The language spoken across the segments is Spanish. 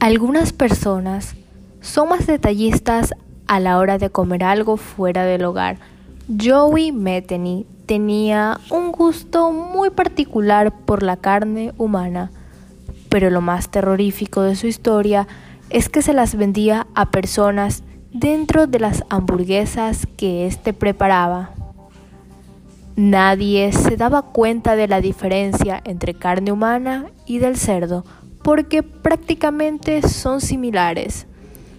Algunas personas son más detallistas a la hora de comer algo fuera del hogar. Joey Metheny tenía un gusto muy particular por la carne humana, pero lo más terrorífico de su historia es que se las vendía a personas dentro de las hamburguesas que éste preparaba. Nadie se daba cuenta de la diferencia entre carne humana y del cerdo, porque prácticamente son similares.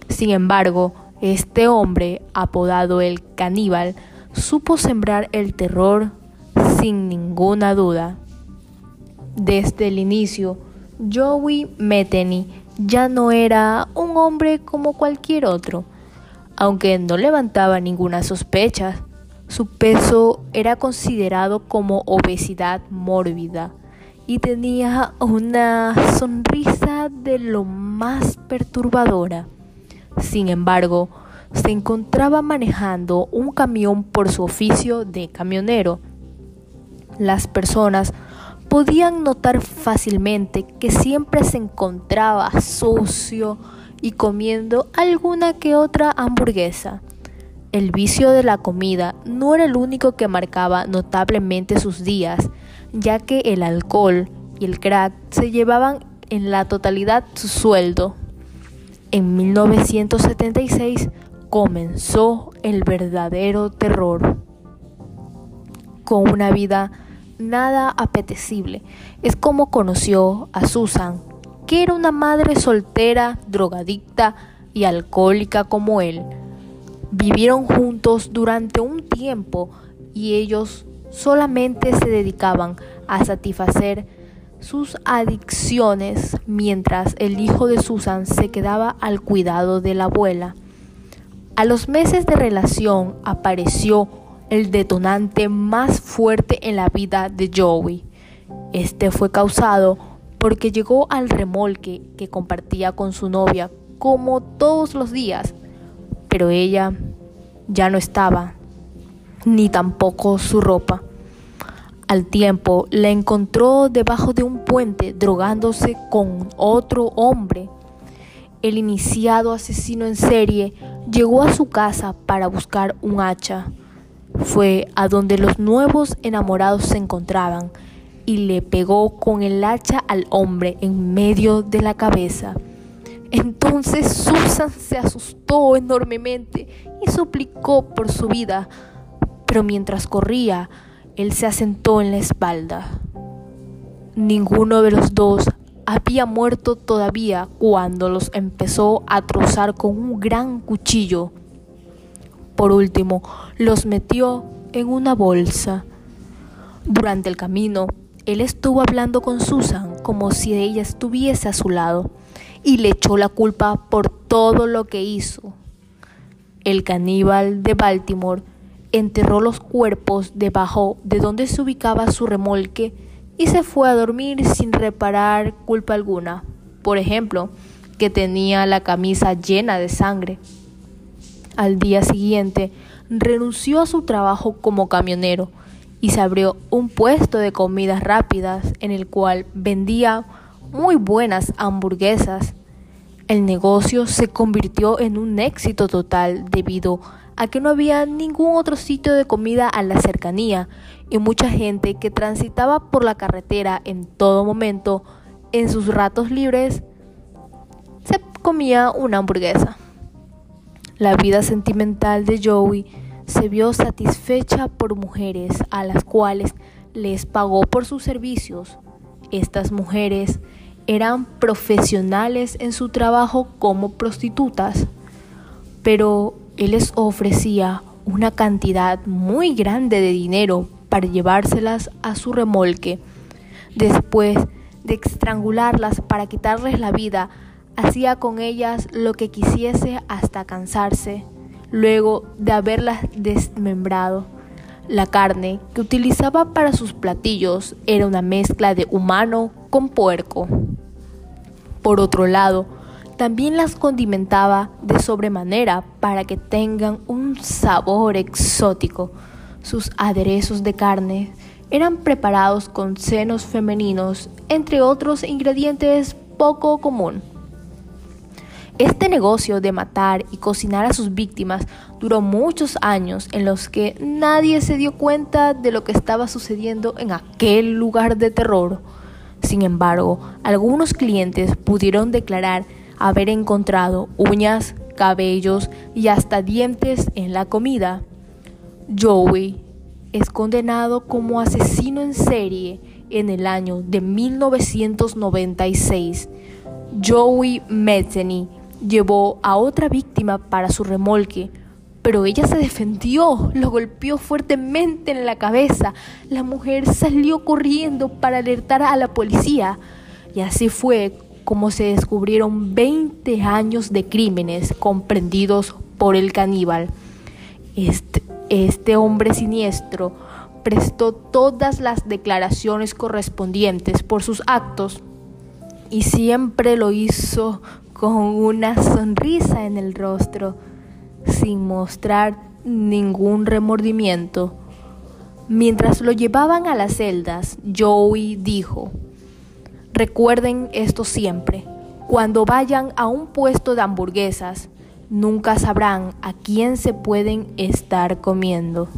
Sin embargo, este hombre, apodado el caníbal, supo sembrar el terror sin ninguna duda. Desde el inicio, Joey Metheny ya no era un hombre como cualquier otro, aunque no levantaba ninguna sospecha. Su peso era considerado como obesidad mórbida y tenía una sonrisa de lo más perturbadora. Sin embargo, se encontraba manejando un camión por su oficio de camionero. Las personas podían notar fácilmente que siempre se encontraba sucio y comiendo alguna que otra hamburguesa. El vicio de la comida no era el único que marcaba notablemente sus días, ya que el alcohol y el crack se llevaban en la totalidad su sueldo. En 1976 comenzó el verdadero terror. Con una vida nada apetecible, es como conoció a Susan, que era una madre soltera, drogadicta y alcohólica como él. Vivieron juntos durante un tiempo y ellos solamente se dedicaban a satisfacer sus adicciones mientras el hijo de Susan se quedaba al cuidado de la abuela. A los meses de relación apareció el detonante más fuerte en la vida de Joey. Este fue causado porque llegó al remolque que compartía con su novia como todos los días, pero ella ya no estaba ni tampoco su ropa. Al tiempo la encontró debajo de un puente drogándose con otro hombre. El iniciado asesino en serie llegó a su casa para buscar un hacha. Fue a donde los nuevos enamorados se encontraban y le pegó con el hacha al hombre en medio de la cabeza. Entonces Susan se asustó enormemente y suplicó por su vida pero mientras corría, él se asentó en la espalda. Ninguno de los dos había muerto todavía cuando los empezó a trozar con un gran cuchillo. Por último, los metió en una bolsa. Durante el camino, él estuvo hablando con Susan como si ella estuviese a su lado y le echó la culpa por todo lo que hizo. El caníbal de Baltimore enterró los cuerpos debajo de donde se ubicaba su remolque y se fue a dormir sin reparar culpa alguna. Por ejemplo, que tenía la camisa llena de sangre. Al día siguiente, renunció a su trabajo como camionero y se abrió un puesto de comidas rápidas en el cual vendía muy buenas hamburguesas. El negocio se convirtió en un éxito total debido a a que no había ningún otro sitio de comida a la cercanía y mucha gente que transitaba por la carretera en todo momento, en sus ratos libres, se comía una hamburguesa. La vida sentimental de Joey se vio satisfecha por mujeres a las cuales les pagó por sus servicios. Estas mujeres eran profesionales en su trabajo como prostitutas, pero él les ofrecía una cantidad muy grande de dinero para llevárselas a su remolque. Después de estrangularlas para quitarles la vida, hacía con ellas lo que quisiese hasta cansarse, luego de haberlas desmembrado. La carne que utilizaba para sus platillos era una mezcla de humano con puerco. Por otro lado, también las condimentaba de sobremanera para que tengan un sabor exótico. Sus aderezos de carne eran preparados con senos femeninos, entre otros ingredientes poco común. Este negocio de matar y cocinar a sus víctimas duró muchos años en los que nadie se dio cuenta de lo que estaba sucediendo en aquel lugar de terror. Sin embargo, algunos clientes pudieron declarar haber encontrado uñas, cabellos y hasta dientes en la comida. Joey es condenado como asesino en serie en el año de 1996. Joey Metheny llevó a otra víctima para su remolque, pero ella se defendió, lo golpeó fuertemente en la cabeza. La mujer salió corriendo para alertar a la policía y así fue como se descubrieron 20 años de crímenes comprendidos por el caníbal. Este, este hombre siniestro prestó todas las declaraciones correspondientes por sus actos y siempre lo hizo con una sonrisa en el rostro, sin mostrar ningún remordimiento. Mientras lo llevaban a las celdas, Joey dijo, recuerden esto siempre, cuando vayan a un puesto de hamburguesas, nunca sabrán a quién se pueden estar comiendo.